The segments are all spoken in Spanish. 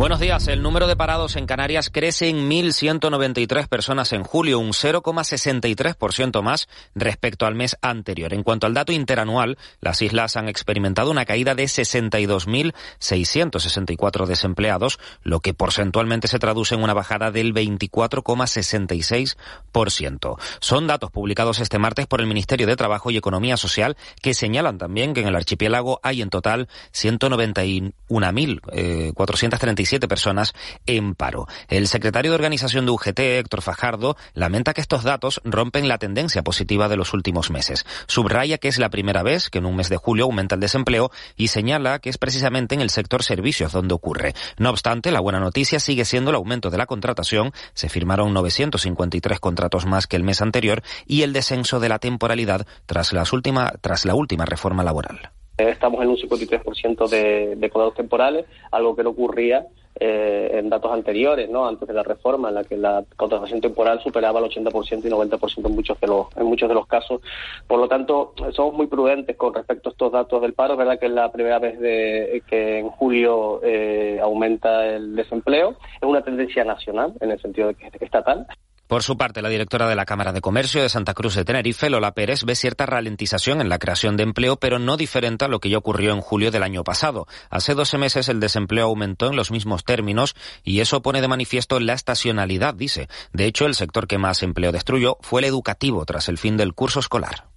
Buenos días. El número de parados en Canarias crece en 1.193 personas en julio, un 0,63% más respecto al mes anterior. En cuanto al dato interanual, las islas han experimentado una caída de 62.664 desempleados, lo que porcentualmente se traduce en una bajada del 24,66%. Son datos publicados este martes por el Ministerio de Trabajo y Economía Social que señalan también que en el archipiélago hay en total 191.437 personas en paro. El secretario de organización de UGT, Héctor Fajardo, lamenta que estos datos rompen la tendencia positiva de los últimos meses. Subraya que es la primera vez que en un mes de julio aumenta el desempleo y señala que es precisamente en el sector servicios donde ocurre. No obstante, la buena noticia sigue siendo el aumento de la contratación. Se firmaron 953 contratos más que el mes anterior y el descenso de la temporalidad tras, tras la última reforma laboral. Estamos en un 53% de, de contratos temporales, algo que no ocurría eh, en datos anteriores, ¿no? antes de la reforma, en la que la contratación temporal superaba el 80% y 90% en muchos de los en muchos de los casos. Por lo tanto, somos muy prudentes con respecto a estos datos del paro. Es verdad que es la primera vez de, que en julio eh, aumenta el desempleo. Es una tendencia nacional, en el sentido de que es estatal. Por su parte, la directora de la Cámara de Comercio de Santa Cruz de Tenerife, Lola Pérez, ve cierta ralentización en la creación de empleo, pero no diferente a lo que ya ocurrió en julio del año pasado. Hace 12 meses el desempleo aumentó en los mismos términos y eso pone de manifiesto la estacionalidad, dice. De hecho, el sector que más empleo destruyó fue el educativo tras el fin del curso escolar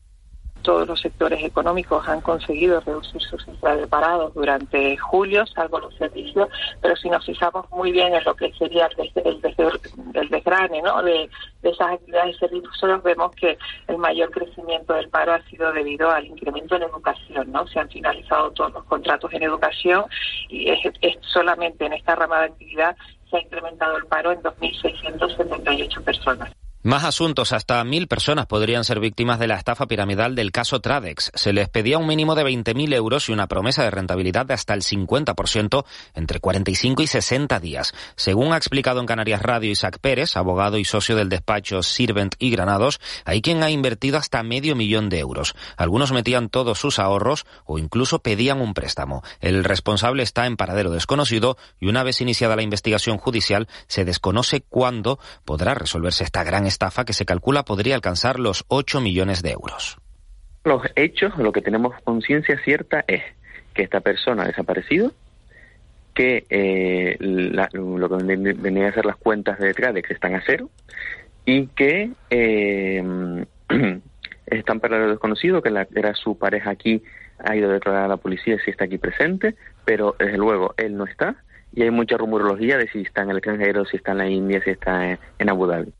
todos los sectores económicos han conseguido reducir sus parados durante julio, salvo los servicios, pero si nos fijamos muy bien en lo que sería el, desgrane ¿no? de, esas actividades y servicios, vemos que el mayor crecimiento del paro ha sido debido al incremento en educación. ¿no? Se han finalizado todos los contratos en educación y es, es solamente en esta rama de actividad se ha incrementado el paro en 2.678 personas. Más asuntos. Hasta mil personas podrían ser víctimas de la estafa piramidal del caso Tradex. Se les pedía un mínimo de 20.000 euros y una promesa de rentabilidad de hasta el 50% entre 45 y 60 días. Según ha explicado en Canarias Radio Isaac Pérez, abogado y socio del despacho Sirvent y Granados, hay quien ha invertido hasta medio millón de euros. Algunos metían todos sus ahorros o incluso pedían un préstamo. El responsable está en paradero desconocido y una vez iniciada la investigación judicial se desconoce cuándo podrá resolverse esta gran estafa que se calcula podría alcanzar los 8 millones de euros. Los hechos, lo que tenemos conciencia cierta es que esta persona ha desaparecido, que eh, lo que venía a ser las cuentas de Tradex están a cero y que eh, están para lo desconocido, que la, era su pareja aquí, ha ido a declarar a la policía si está aquí presente, pero desde luego él no está y hay mucha rumorología de si está en el extranjero, si está en la India, si está en Abu Dhabi.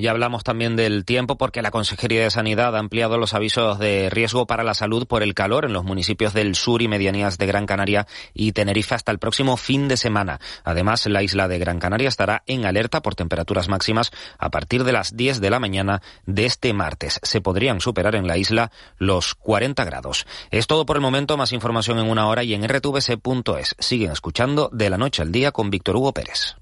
Y hablamos también del tiempo porque la Consejería de Sanidad ha ampliado los avisos de riesgo para la salud por el calor en los municipios del sur y medianías de Gran Canaria y Tenerife hasta el próximo fin de semana. Además, la isla de Gran Canaria estará en alerta por temperaturas máximas a partir de las 10 de la mañana de este martes. Se podrían superar en la isla los 40 grados. Es todo por el momento. Más información en una hora y en rtvc.es. Siguen escuchando de la noche al día con Víctor Hugo Pérez.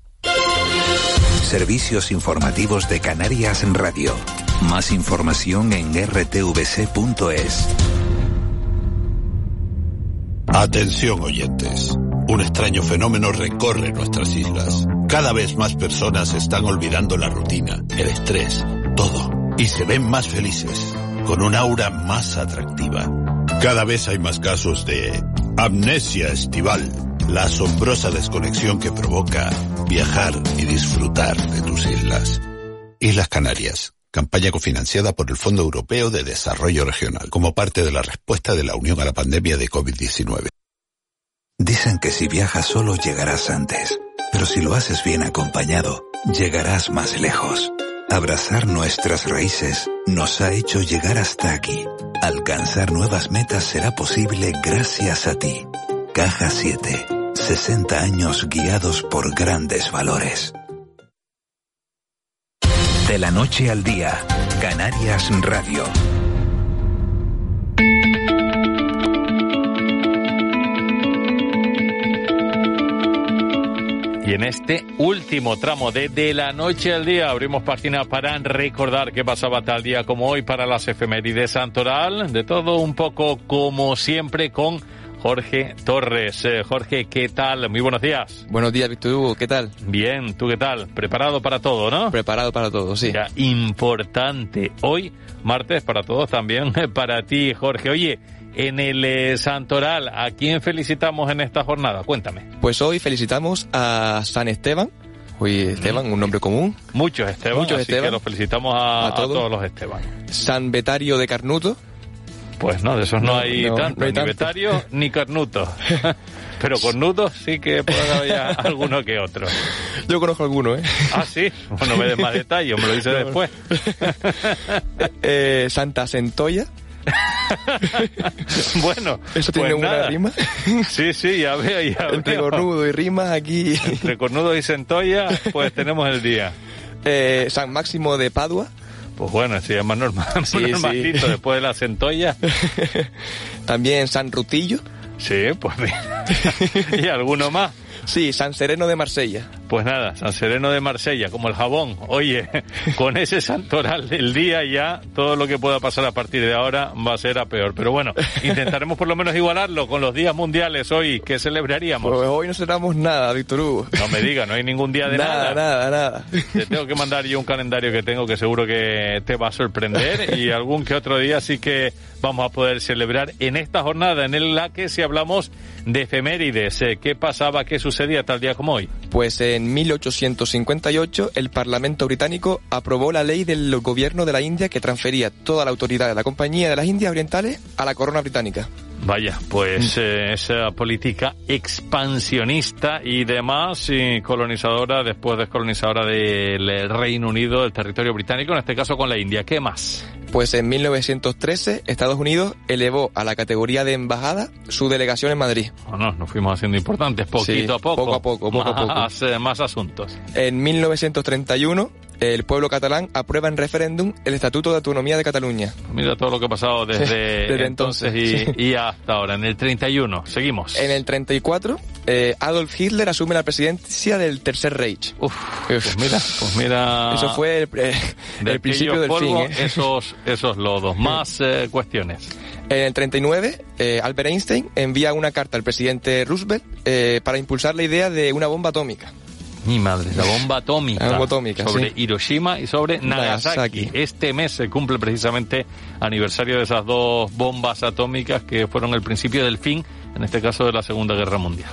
Servicios informativos de Canarias en Radio. Más información en rtvc.es. Atención oyentes. Un extraño fenómeno recorre nuestras islas. Cada vez más personas están olvidando la rutina, el estrés, todo. Y se ven más felices, con un aura más atractiva. Cada vez hay más casos de amnesia estival la asombrosa desconexión que provoca viajar y disfrutar de tus islas. Islas Canarias, campaña cofinanciada por el Fondo Europeo de Desarrollo Regional, como parte de la respuesta de la Unión a la pandemia de COVID-19. Dicen que si viajas solo llegarás antes, pero si lo haces bien acompañado, llegarás más lejos. Abrazar nuestras raíces nos ha hecho llegar hasta aquí. Alcanzar nuevas metas será posible gracias a ti. Caja 7 60 años guiados por grandes valores. De la noche al día, Canarias Radio. Y en este último tramo de De la Noche al Día. Abrimos página para recordar qué pasaba tal día como hoy para las efemérides Santoral. De todo un poco como siempre con Jorge Torres. Eh, Jorge, ¿qué tal? Muy buenos días. Buenos días, Víctor Hugo, ¿qué tal? Bien, ¿tú qué tal? Preparado para todo, ¿no? Preparado para todo, sí. Ya, importante. Hoy, martes, para todos también, para ti, Jorge. Oye, en el eh, Santoral, ¿a quién felicitamos en esta jornada? Cuéntame. Pues hoy felicitamos a San Esteban. Hoy Esteban, un nombre común. Muchos Esteban, Muchos así Esteban. que los felicitamos a, A todos. a todos los Esteban. San Betario de Carnuto. Pues no, de esos no, No, hay no, tanto, no hay ni tanto. Betario ni Carnuto. Pero cornutos sí que puede haber ya alguno que otro. Yo conozco alguno, ¿eh? Ah, sí. Bueno, me des más detalles, me lo dice después. Eh, Santa Centolla. bueno, Eso tiene pues una nada. rima. Sí, sí, ya veo, ya Entre veo. cornudo y rimas aquí. Entre cornudo y centolla, pues tenemos el día. Eh, San Máximo de Padua. Pues bueno, sí, es más normal, más Sí, sí. normalito después de la centolla. También San Rutillo. Sí, pues mira. y alguno más. Sí, San Sereno de Marsella. Pues nada, San Sereno de Marsella, como el jabón. Oye, con ese santoral del día ya, todo lo que pueda pasar a partir de ahora va a ser a peor. Pero bueno, intentaremos por lo menos igualarlo con los días mundiales hoy que celebraríamos. Pues hoy no cerramos nada, Víctor Hugo. No me diga, no hay ningún día de nada, nada, nada. Te tengo que mandar yo un calendario que tengo que seguro que te va a sorprender y algún que otro día sí que vamos a poder celebrar en esta jornada en la que si hablamos de efemérides, eh, qué pasaba, qué sucedía tal día como hoy. Pues en 1858 el Parlamento británico aprobó la ley del gobierno de la India que transfería toda la autoridad de la Compañía de las Indias Orientales a la corona británica. Vaya, pues eh, esa política expansionista y demás, y colonizadora, después descolonizadora del Reino Unido, del territorio británico, en este caso con la India. ¿Qué más? Pues en 1913 Estados Unidos elevó a la categoría de embajada su delegación en Madrid. Bueno, nos fuimos haciendo importantes, poquito Sí, a poco. poco a poco, poco a poco. Más, más asuntos. En 1931 el pueblo catalán aprueba en referéndum el Estatuto de Autonomía de Cataluña. Mira todo lo que ha pasado desde, Desde entonces, entonces, y, y hasta ahora. En el 31, seguimos. En el 34 eh, Adolf Hitler asume la presidencia del Tercer Reich. Uf, pues mira, pues mira. Eso fue el, eh, de el principio del fin. ¿eh? esos, esos lodos. Más eh, cuestiones. En el 39, eh, Albert Einstein envía una carta al presidente Roosevelt eh, para impulsar la idea de una bomba atómica. Mi madre, la bomba atómica. La bomba atómica, Sobre sí. Hiroshima y sobre Nagasaki. Nagasaki. Este mes se cumple precisamente aniversario de esas dos bombas atómicas que fueron el principio del fin, en este caso de la Segunda Guerra Mundial.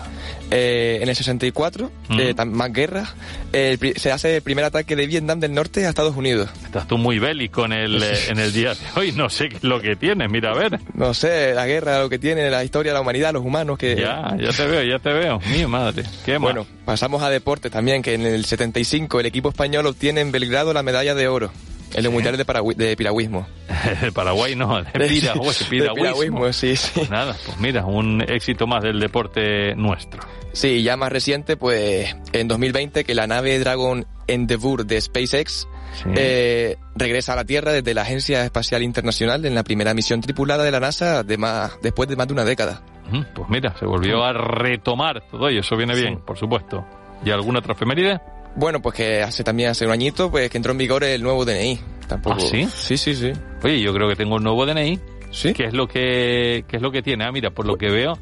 Eh, en el 64, Mm. eh, tam- más guerra, eh, se hace el primer ataque de Vietnam del Norte a Estados Unidos. Estás tú muy bélico en el, eh, en el día de hoy. No sé lo que tienes. Mira, a ver. No sé, la guerra, lo que tiene la historia de la humanidad, los humanos que... Ya, ya te veo, ya te veo. Mi madre. ¿Qué más? Bueno, pasamos a deporte también, que en el 75 el equipo español obtiene en Belgrado la medalla de oro en los mundiales de, paragüi- de piragüismo. de Paraguay no, de De- piragüismo. de piragüismo. sí, sí. Pues nada, pues mira, un éxito más del deporte nuestro. Sí, ya más reciente, pues en 2020 que la nave Dragon Endeavour de SpaceX Sí. eh, regresa a la Tierra desde la Agencia Espacial Internacional en la primera misión tripulada de la NASA de más, después de más de una década. Ujú, Pues mira, se volvió a retomar todo y eso viene bien, por supuesto. ¿Y alguna otra efeméride? Bueno, pues que hace también hace un añito pues que entró en vigor el nuevo DNI. Tampoco. ¿Ah, sí? Sí, sí, sí. Oye, yo creo que tengo un nuevo DNI. ¿Sí? ¿Qué es lo que, qué es lo que tiene? Ah, mira, por lo que veo,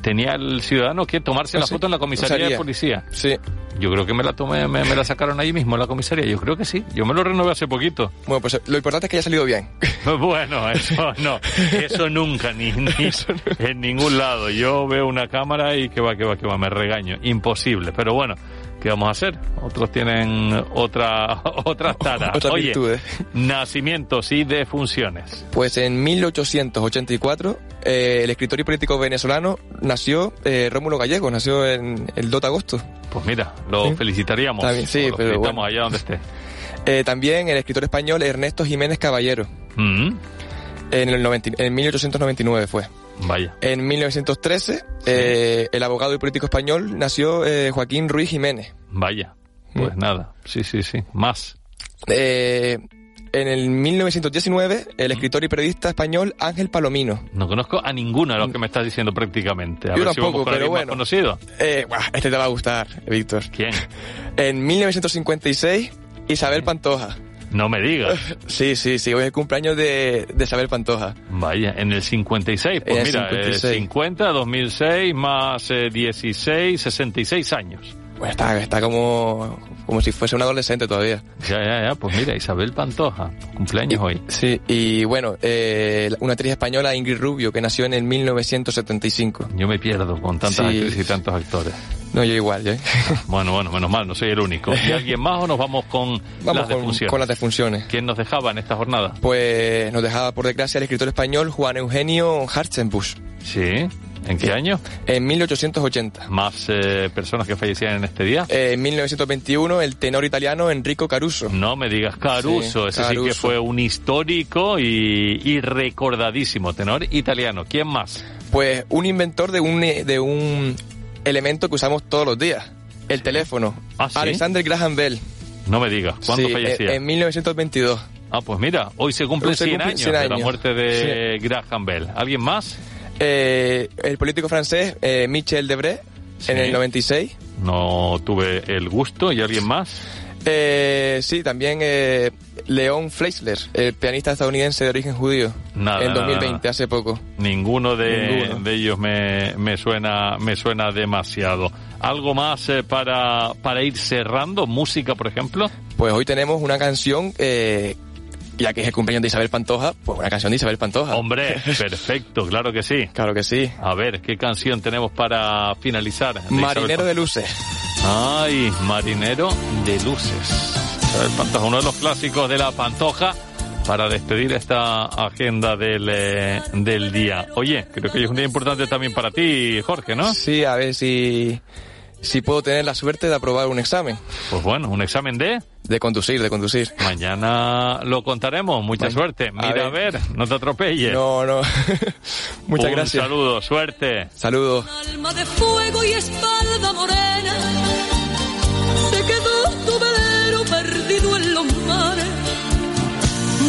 tenía el ciudadano que tomarse Ah, la sí. foto en la comisaría de policía. Sí. Yo creo que me la tomé, me, me la sacaron allí mismo en la comisaría. Yo creo que sí. Yo me lo renové hace poquito. Bueno, pues lo importante es que haya salido bien. Bueno, eso no, eso nunca, ni, ni en ningún lado. Yo veo una cámara y que va, que va, que va, me regaño. Imposible, pero bueno, ¿qué vamos a hacer? Otros tienen otra, otras taras. Otras Oye, virtudes. nacimientos y defunciones. Pues en 1884 eh, el escritor y político venezolano nació eh, Rómulo Gallego, nació en el 2 de agosto. Pues mira, lo Sí. felicitaríamos. Bien, sí, lo pero felicitamos bueno. allá donde esté. Eh, también el escritor español Ernesto Jiménez Caballero, Mm, en, el 90 en 1899 fue. Vaya. En 1913 eh, el abogado y político español nació eh, Joaquín Ruiz Jiménez. Vaya. Pues Mm. nada. Sí, sí, sí. Más. Eh, en el 1919, el escritor y periodista español Ángel Palomino. No conozco a ninguno de los que me estás diciendo prácticamente. A Yo ver si vamos tampoco, con pero bueno. conocido. Eh, buah, este te va a gustar, Víctor. ¿Quién? En 1956, Isabel Pantoja. No me digas. Sí, sí, sí, hoy es el cumpleaños de, de Isabel Pantoja. Vaya, en el 56. Pues el mira, eh, 56. 50, 2006, más eh, 16, 66 años. Pues está, está como, como si fuese un adolescente todavía. Ya, ya, ya. Pues mira, Isabel Pantoja, cumpleaños hoy. Sí, y bueno, eh, una actriz española, Ingrid Rubio, que nació en el 1975. Yo me pierdo con tantas Sí. actrices y tantos actores. No, yo igual, yo. Bueno, bueno, menos mal, no soy el único. ¿Y alguien más o nos vamos con Vamos las con, defunciones? con las defunciones. ¿Quién nos dejaba en esta jornada? Pues nos dejaba por desgracia el escritor español Juan Eugenio Hartzenbusch Sí. ¿En qué año? en 1880. Más eh, personas que fallecían en este día. Eh, En 1921 el tenor italiano Enrico Caruso. No me digas Caruso, Sí, ese sí que fue un histórico y, y recordadísimo tenor italiano. ¿Quién más? Pues un inventor de un, de un elemento que usamos todos los días. El teléfono. ¿Ah, sí? Alexander Graham Bell. No me digas, ¿cuándo Sí, fallecía? En, en 1922. Ah, pues mira, hoy se cumplen Hoy se 100 cumplen años 100 de la años. muerte de Graham Bell. ¿Alguien más? Eh, el político francés eh, Michel Debré Sí. en el 96. No tuve el gusto. ¿Y alguien más? Eh, sí, también eh, Leon Fleisler, el pianista estadounidense de origen judío. Nada, En nada, 2020, nada. hace poco. Ninguno de, Ninguno. de ellos me, me suena me suena demasiado. ¿Algo más eh, para, para ir cerrando? ¿Música, por ejemplo? Pues hoy tenemos una canción, eh, ya que es el cumpleaños de Isabel Pantoja, pues una canción de Isabel Pantoja. Hombre, perfecto, claro que sí. Claro que sí. A ver, ¿qué canción tenemos para finalizar? de Marinero de luces. Ay, Marinero de Luces. Isabel Pantoja, uno de los clásicos de la Pantoja para despedir esta agenda del, eh, del día. Oye, creo que hoy es un día importante también para ti, Jorge, ¿no? Sí, a ver si, si puedo tener la suerte de aprobar un examen. Pues bueno, un examen de... De conducir, de conducir. Mañana lo contaremos. Mucha suerte. a Mira a ver, no te atropelles. No, no. Muchas un gracias. saludo, suerte. Saludos. Alma de fuego y espalda morena, se quedó tu velero perdido en los mares,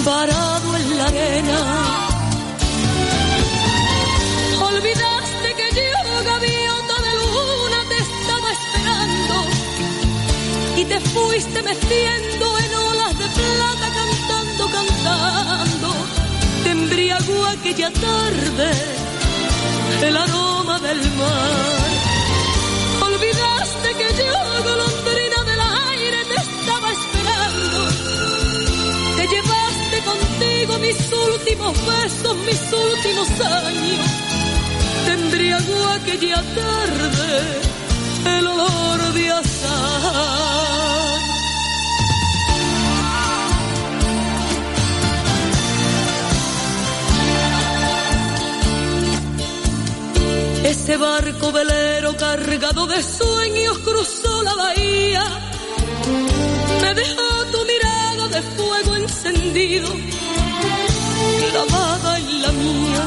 varado en la arena. Fuiste meciendo en olas de plata, cantando, cantando. Te embriagó aquella tarde el aroma del mar. Olvidaste que yo, golondrina del aire, te estaba esperando. Te llevaste contigo mis últimos besos, mis últimos años. Te embriagó aquella tarde el olor de azahar. Ese barco velero cargado de sueños cruzó la bahía. Me dejó tu mirada de fuego encendido, clavada en la mía.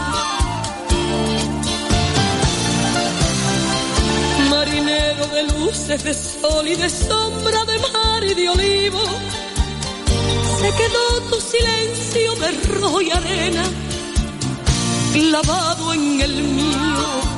Marinero de luces, de sol y de sombra, de mar y de olivo. Se quedó tu silencio de rojo y arena, clavado en el mío.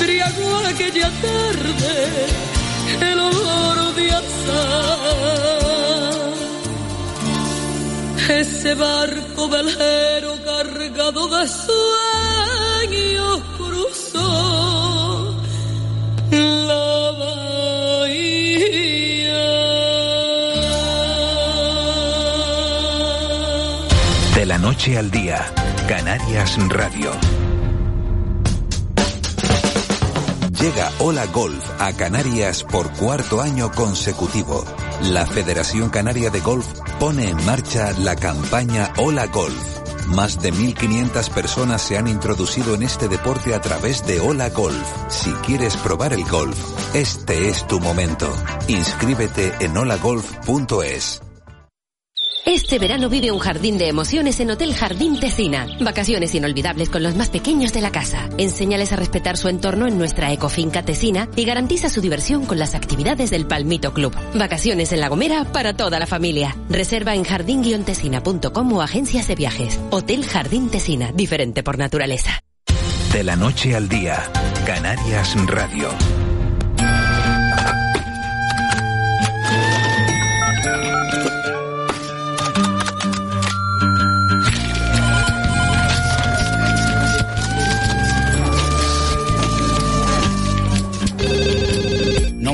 Embriagó aquella tarde el olor de azar. Ese barco velero cargado de sueños cruzó la bahía. De la noche al día, Canarias Radio. Llega Hola Golf a Canarias por cuarto año consecutivo. La Federación Canaria de Golf pone en marcha la campaña Hola Golf. Más de 1.500 personas se han introducido en este deporte a través de Hola Golf. Si quieres probar el golf, este es tu momento. Inscríbete en holagolf.es. Este verano vive un jardín de emociones en Hotel Jardín Tecina. Vacaciones inolvidables con los más pequeños de la casa. Enséñales a respetar su entorno en nuestra ecofinca Tecina y garantiza su diversión con las actividades del Palmito Club. Vacaciones en La Gomera para toda la familia. Reserva en jardín-tecina.com o agencias de viajes. Hotel Jardín Tecina, diferente por naturaleza. De la noche al día, Canarias Radio.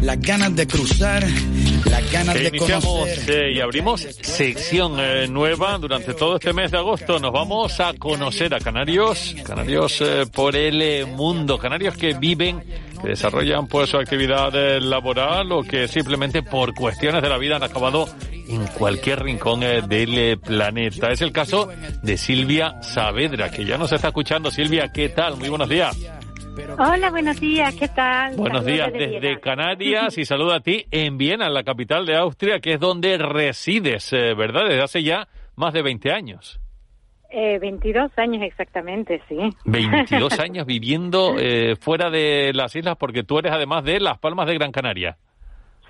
las ganas de cruzar, las ganas Que de iniciamos eh, y abrimos sección eh, nueva durante todo este mes de agosto. Nos vamos a conocer a canarios, canarios eh, por el eh, mundo, canarios que viven, que desarrollan pues su actividad laboral o que simplemente por cuestiones de la vida han acabado en cualquier rincón del planeta. Es el caso de Silvia Saavedra, que ya nos está escuchando. Silvia, ¿qué tal? Muy buenos días. Hola, buenos días, ¿qué tal? Buenos Saludos días desde. Canarias y saludo a ti en Viena, en la capital de Austria, que es donde resides, eh, ¿verdad? Desde hace ya más de 20 años. Eh, 22 años exactamente, sí. 22 años viviendo eh, fuera de las islas porque tú eres además de Las Palmas de Gran Canaria.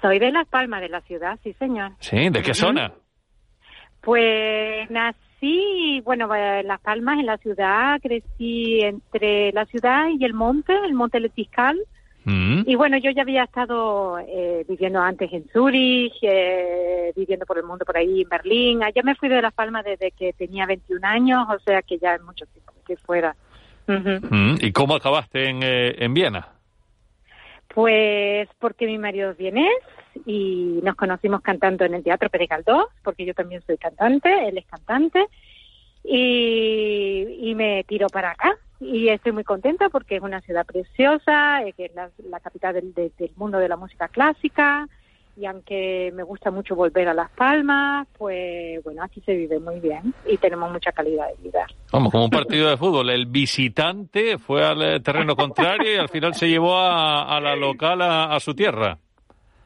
Soy de Las Palmas de la ciudad, sí, señor. ¿Sí? ¿De qué zona? Pues nací, bueno, eh, en Las Palmas, en la ciudad, crecí entre la ciudad y el monte, el monte Letiscal. Mm. Y bueno, yo ya había estado eh, viviendo antes en Zurich, eh, viviendo por el mundo por ahí en Berlín. Allá me fui de Las Palmas desde que tenía 21 años, o sea que ya es mucho tiempo que fuera. Mm. ¿Y cómo acabaste en, eh, en Viena? Pues porque mi marido es vienés y nos conocimos cantando en el Teatro Pérez porque yo también soy cantante, él es cantante, y, me tiró para acá. Y estoy muy contenta porque es una ciudad preciosa, eh, es la, capital del, de- del mundo de la música clásica, y aunque me gusta mucho volver a Las Palmas, pues bueno, aquí se vive muy bien y tenemos mucha calidad de vida. Vamos, como un partido de fútbol. El visitante fue al eh, terreno contrario y al final se llevó a, la local a su tierra.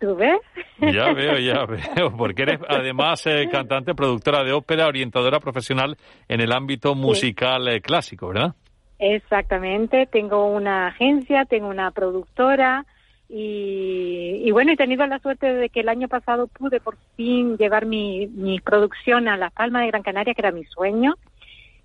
¿Tú ves? Ya veo, ya veo, porque eres además eh, cantante, productora de ópera, orientadora profesional en el ámbito musical eh, clásico, ¿verdad? Exactamente, tengo una agencia, tengo una productora y, y bueno, he tenido la suerte de que el año pasado pude por fin llevar mi, mi producción a Las Palmas de Gran Canaria, que era mi sueño.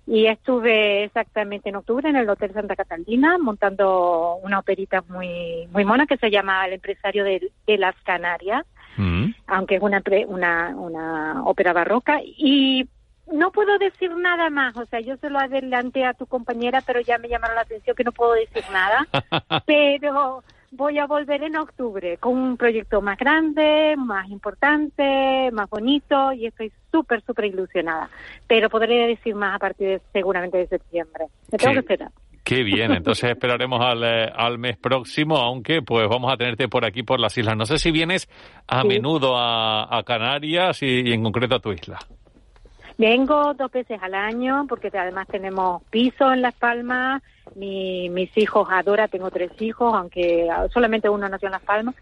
Y estuve exactamente en octubre en el Hotel Santa Catalina montando una operita muy muy mona que se llama El empresario de, de las Canarias Mm. aunque es una, una, una ópera barroca. Y no puedo decir nada más, o sea, yo se lo adelanté a tu compañera, pero ya me llamaron la atención que no puedo decir nada. pero voy a volver en octubre con un proyecto más grande, más importante, más bonito, y estoy súper, súper ilusionada. Pero podré decir más a partir de, seguramente de septiembre. Me tengo que esperar. Qué bien, entonces esperaremos al, eh, al mes próximo, aunque pues vamos a tenerte por aquí, por las islas. No sé si vienes a Sí. menudo a, a Canarias y, y en concreto a tu isla. Vengo dos veces al año porque además tenemos piso en Las Palmas. Mi- mis hijos adoran, tengo tres hijos, aunque solamente uno nació en Las Palmas,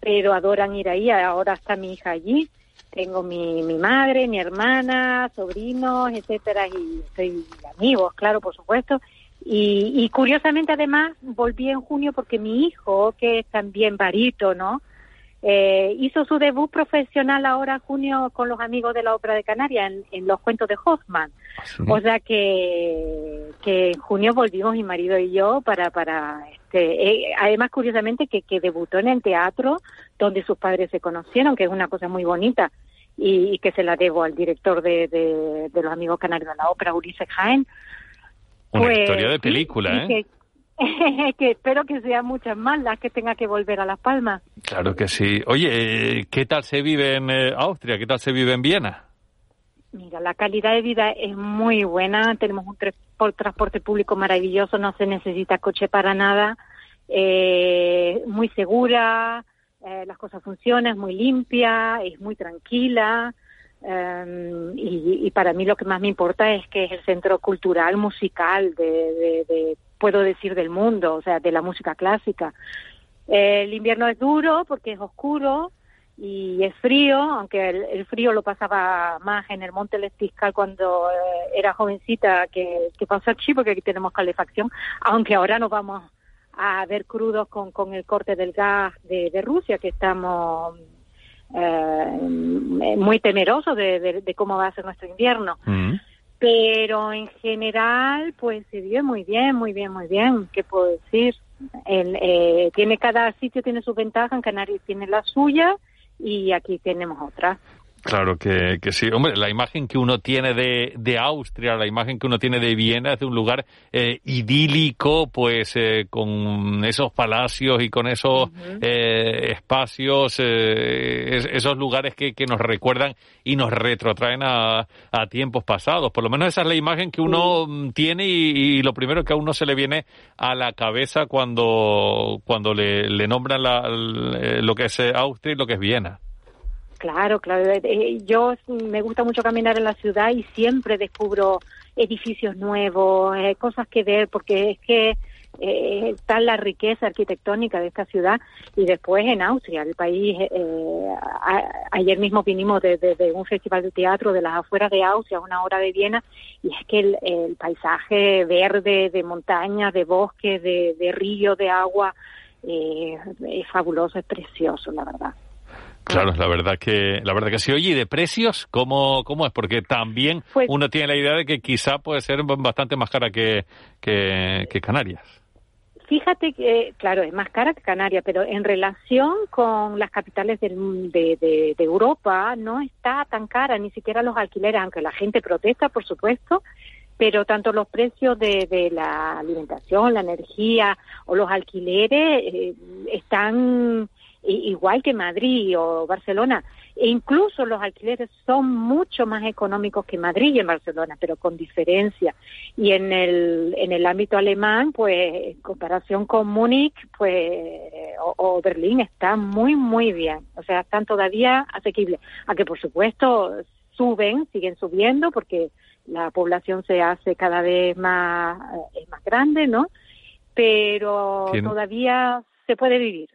pero adoran ir ahí. Ahora está mi hija allí. Tengo mi, mi madre, mi hermana, sobrinos, etcétera, y soy amigos, claro, por supuesto. Y, y curiosamente, además, volví en junio porque mi hijo, que es también barítono, eh, hizo su debut profesional ahora junio con los amigos de la Ópera de Canarias en, en los cuentos de Hoffman. O sea que, que en junio volvimos mi marido y yo para, para este, eh, además curiosamente que, que debutó en el teatro donde sus padres se conocieron, que es una cosa muy bonita y, y que se la debo al director de, de, de los amigos canarios de la ópera, Ulises Jaén. Una Pues, historia de película, ¿eh? que- que espero que sean muchas más las que tenga que volver a Las Palmas. Claro que sí. Oye, eh, ¿qué tal se vive en eh, Austria? ¿Qué tal se vive en Viena? Mira, la calidad de vida es muy buena, tenemos un transporte público maravilloso, no se necesita coche para nada, eh, muy segura, eh, las cosas funcionan, es muy limpia, es muy tranquila. Eh, y, para mí lo que más me importa es que es el centro cultural, musical, de, puedo decir, del mundo, o sea, de la música clásica. el invierno es duro porque es oscuro y es frío, aunque el, frío lo pasaba más en el Monte Lestiscal cuando eh, era jovencita que, que pasó aquí, porque aquí tenemos calefacción, aunque ahora nos vamos a ver crudos con, con el corte del gas de, Rusia, que estamos eh, muy temerosos de, de, cómo va a ser nuestro invierno. Mm. Pero en general, pues se vive muy bien, muy bien, muy bien. ¿Qué puedo decir? El, eh, tiene cada sitio tiene su ventaja, en Canarias tiene la suya y aquí tenemos otra. Claro que, que, sí. Hombre, la imagen que uno tiene de, de, Austria, la imagen que uno tiene de Viena es de un lugar eh, idílico, pues eh, con esos palacios y con esos eh, espacios, esos lugares que, que, nos recuerdan y nos retrotraen a, a, tiempos pasados. Por lo menos esa es la imagen que uno tiene y, lo primero que a uno se le viene a la cabeza cuando, cuando le, le nombran la, lo que es Austria y lo que es Viena. Claro, claro. Eh, eh, yo me gusta mucho caminar en la ciudad y siempre descubro edificios nuevos, eh, cosas que ver, porque es que está la riqueza arquitectónica de esta ciudad y después en Austria, el país. ayer mismo vinimos de, un festival de teatro de las afueras de Austria, una hora de Viena, y es que el, paisaje verde de montañas, de bosques, de, de río, de agua, es fabuloso, es precioso, la verdad. Claro, la verdad que la verdad que sí. Oye, ¿y de precios cómo, cómo es? Porque también pues uno tiene la idea de que quizá puede ser bastante más cara que, que, Canarias. Fíjate que, claro, es más cara que Canarias, pero en relación con las capitales de, de, Europa no está tan cara, ni siquiera los alquileres, aunque la gente protesta, por supuesto, pero tanto los precios de, de la alimentación, la energía o los alquileres eh, están igual que Madrid o Barcelona. E incluso los alquileres son mucho más económicos que Madrid y en Barcelona, pero con diferencia. Y en el, en el ámbito alemán, pues en comparación con Múnich pues, o, Berlín, está muy, muy bien. O sea, están todavía asequibles. A que, por supuesto, suben, siguen subiendo porque la población se hace cada vez más, eh, es más grande, ¿no? Pero todavía se puede vivir.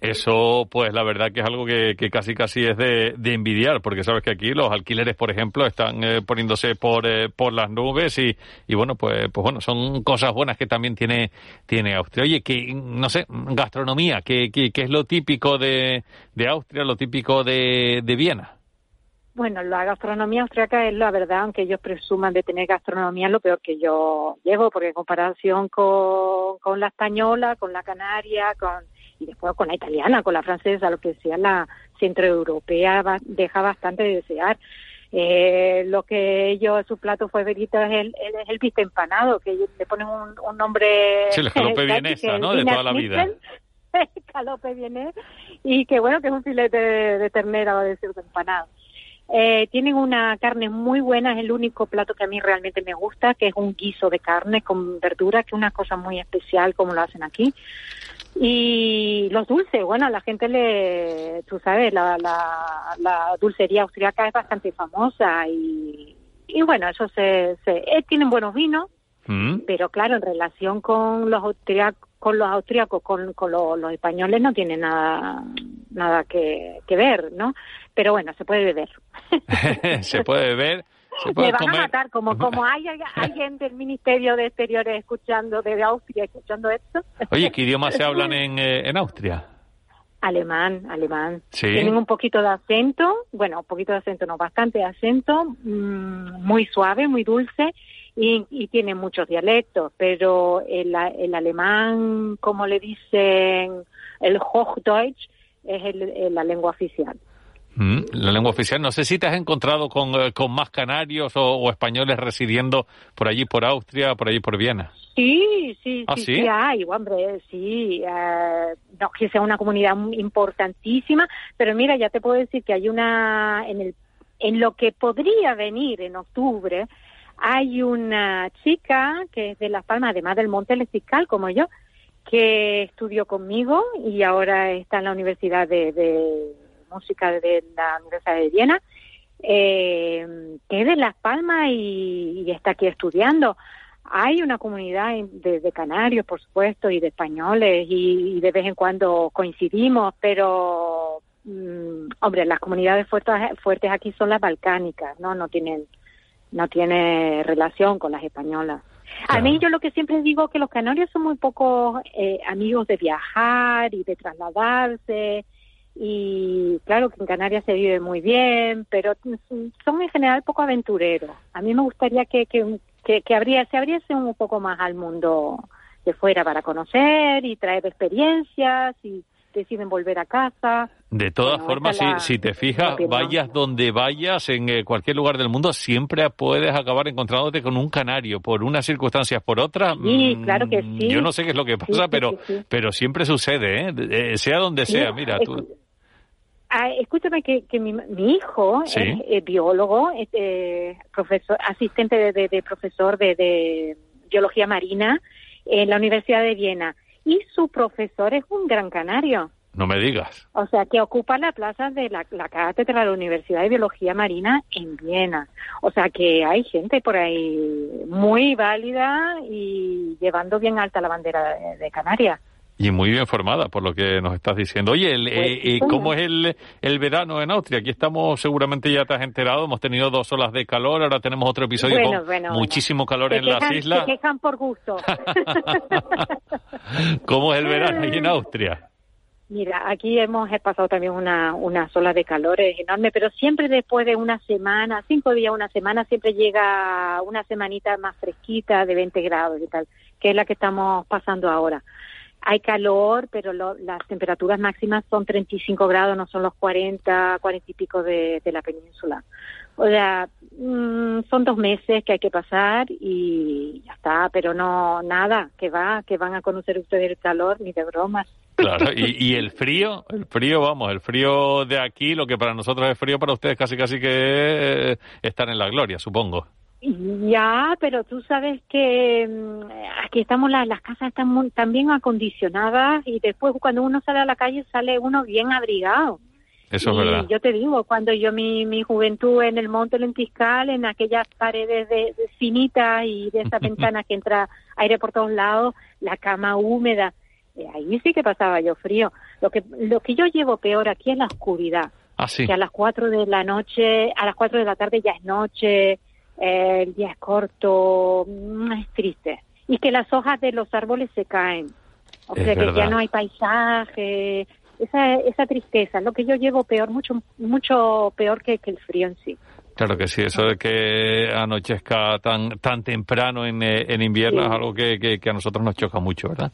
Eso, pues la verdad que es algo que, casi casi es de, envidiar, porque sabes que aquí los alquileres, por ejemplo, están eh, poniéndose por, eh, por las nubes y, y bueno, pues, pues bueno, son cosas buenas que también tiene, tiene Austria. Oye, que, no sé, gastronomía, ¿qué, qué, es lo típico de, de Austria, lo típico de, de Viena? Bueno, la gastronomía austriaca es la verdad, aunque ellos presuman de tener gastronomía, lo peor que yo llevo, porque en comparación con, con la española, con la canaria, con y después con la italiana, con la francesa, lo que sea la centroeuropea deja bastante de desear. Eh, lo que ellos, su plato favorito es el, es el bistec empanado, que le ponen un, nombre... Sí, el jalope vienesa, ¿no? De toda la vida. jalope vienés, y que bueno, que es un filete de, ternera o de cerdo empanado. Eh, tienen una carne muy buena, es el único plato que a mí realmente me gusta, que es un guiso de carne con verdura, que es una cosa muy especial como lo hacen aquí. Y los dulces, bueno, a la gente le, tú sabes, la, la, dulcería austriaca es bastante famosa y, y bueno, eso se, se eh, tienen buenos vinos, mm. pero claro, en relación con los austriacos, con los austriacos, con, con los, españoles no tiene nada, nada que, que ver, ¿no? Pero bueno, se puede beber. se puede beber me van a matar, como, como hay alguien del Ministerio de Exteriores escuchando desde Austria, escuchando esto. Oye, ¿qué idiomas se hablan en, eh, en Austria? Alemán, alemán. ¿Sí? Tienen un poquito de acento, bueno, un poquito de acento, no, bastante acento, mm, muy suave, muy dulce, y, y tienen muchos dialectos, pero el, el alemán, como le dicen, el Hochdeutsch, es el, la lengua oficial. Mm, la lengua oficial. No sé si te has encontrado con, eh, con más canarios o, españoles residiendo por allí, por Austria, por allí, por Viena. Sí, sí, ¿Ah, sí, sí? sí hay, hombre, sí. eh, no que sea una comunidad importantísima, pero mira, ya te puedo decir que hay una, en, el, en lo que podría venir en octubre, hay una chica que es de Las Palmas, además del Monte del Fiscal, como yo, que estudió conmigo y ahora está en la Universidad de, de Música de la Universidad de Viena, eh, que es de Las Palmas y, y está aquí estudiando. Hay una comunidad de, de canarios, por supuesto, y de españoles, y, y de vez en cuando coincidimos, pero, mm, hombre, las comunidades fuertes, fuertes aquí son las balcánicas, ¿no? No tienen, no tiene relación con las españolas. A mí yo lo que siempre digo que los canarios son muy pocos eh, amigos de viajar y de trasladarse y claro que en Canarias se vive muy bien, pero son en general poco aventureros. A mí me gustaría que, que, que, que abría, se abriese un poco más al mundo de fuera para conocer y traer experiencias y deciden volver a casa. De todas Bueno, formas, si, la- si te fijas, vayas donde vayas, en eh, cualquier lugar del mundo, siempre puedes acabar encontrándote con un canario, por unas circunstancias, por otras. Sí, mm, claro que sí. Yo no sé qué es lo que pasa, Sí, sí, pero, sí, pero siempre sucede, ¿eh? Eh, sea donde sea. Mira, tú. Ah, escúchame que, que mi, mi hijo Sí. es eh, biólogo, es, eh, profesor, asistente de, de- de profesor de, de biología marina en la Universidad de Viena y su profesor es un gran canario. No me digas. O sea, que ocupa la plaza de la, la cátedra de la Universidad de Biología Marina en Viena. O sea, que hay gente por ahí muy válida y llevando bien alta la bandera de, de Canarias. Y muy bien formada, por lo que nos estás diciendo. Oye, el, Pues, eh, eh, coño. ¿cómo es el, el verano en Austria? Aquí estamos, seguramente ya te has enterado, hemos tenido dos olas de calor, ahora tenemos otro episodio Bueno, con bueno, muchísimo calor Se en las islas. Se quejan por gusto. ¿Cómo es el verano en Austria? Mira, aquí hemos pasado también una, una ola de calores enorme, pero siempre después de una semana, cinco días, una semana, siempre llega una semanita más fresquita de 20 grados y tal, que es la que estamos pasando ahora. Hay calor, pero lo- las temperaturas máximas son 35 grados, no son los 40, 40 y pico de, de la península. O sea, mm, son dos meses que hay que pasar y ya está, pero no nada, que va, que van a conocer ustedes el calor ni de bromas. Claro, y, y el frío, el frío, vamos, el frío de aquí, lo que para nosotros es frío, para ustedes casi casi que eh, estar en la gloria, supongo. Ya, pero tú sabes que mm, aquí estamos, la- las casas están muy, tan bien acondicionadas y después cuando uno sale a la calle sale uno bien abrigado. Eso es y verdad. yo te digo, cuando yo mi, mi juventud en el Monte Lentiscal, en aquellas paredes de, de finitas y de esas ventanas que entra aire por todos lados, la cama húmeda, eh, ahí sí que pasaba yo frío. Lo que, lo que yo llevo peor aquí es la oscuridad Ah, sí. que a las 4 de la noche, a las 4 de la tarde ya es noche, eh, el día es corto, mm, es triste. Y que las hojas de los árboles se caen. O Es sea que ya no hay paisaje, esa, esa tristeza, lo que yo llevo peor, mucho, mucho peor que, que el frío en sí. Claro que sí, eso de que anochezca tan tan temprano en, eh, en invierno Sí. es algo que, que, que a nosotros nos choca mucho, ¿verdad?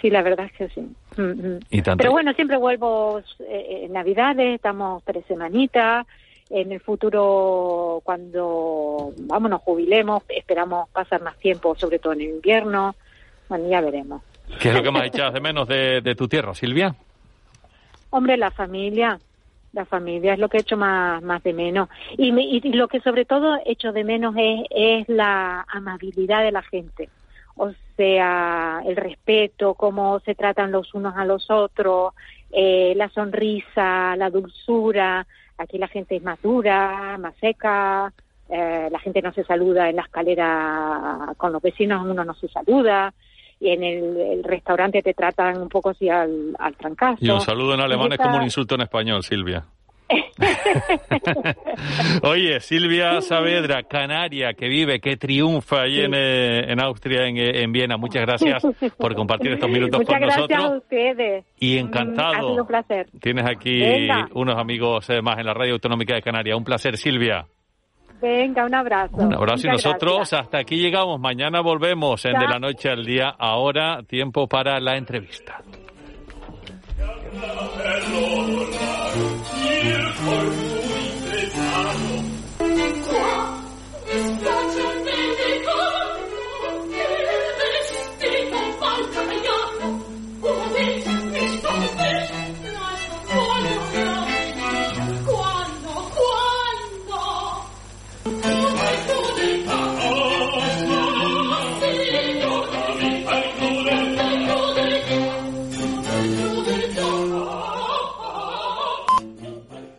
Sí, la verdad es que sí. Mm, mm. Y tanto. Pero bueno, siempre vuelvo eh, en Navidades, estamos tres semanitas. En el futuro, cuando vamos, nos jubilemos, esperamos pasar más tiempo, sobre todo en el invierno. Bueno, ya veremos. ¿Qué es lo que más echas de menos de, de tu tierra, Silvia? Hombre, la familia, la familia es lo que echo más, más de menos. Y, me- y lo que sobre todo echo de menos es, es la amabilidad de la gente. O sea, el respeto, cómo se tratan los unos a los otros, eh, la sonrisa, la dulzura. Aquí la gente es más dura, más seca, eh, la gente no se saluda en la escalera con los vecinos, uno no se saluda. Y en el, el restaurante te tratan un poco así al, al trancazo. Y un saludo en alemán es como un insulto en español, Silvia. Oye, Silvia Saavedra, canaria, que vive, que triunfa ahí en, eh, en Austria, en, eh, en Viena. Muchas gracias por compartir estos minutos Muchas con gracias nosotros. a ustedes. Y Mm, encantado. Ha sido un placer. Tienes aquí Venga. unos amigos eh, más en la Radio Autonómica de Canarias. Un placer, Silvia. Venga, un abrazo. Un abrazo y nosotros gracias. hasta aquí llegamos. Mañana volvemos en. De la Noche al Día. Ahora, tiempo para la entrevista. Il por muy pesado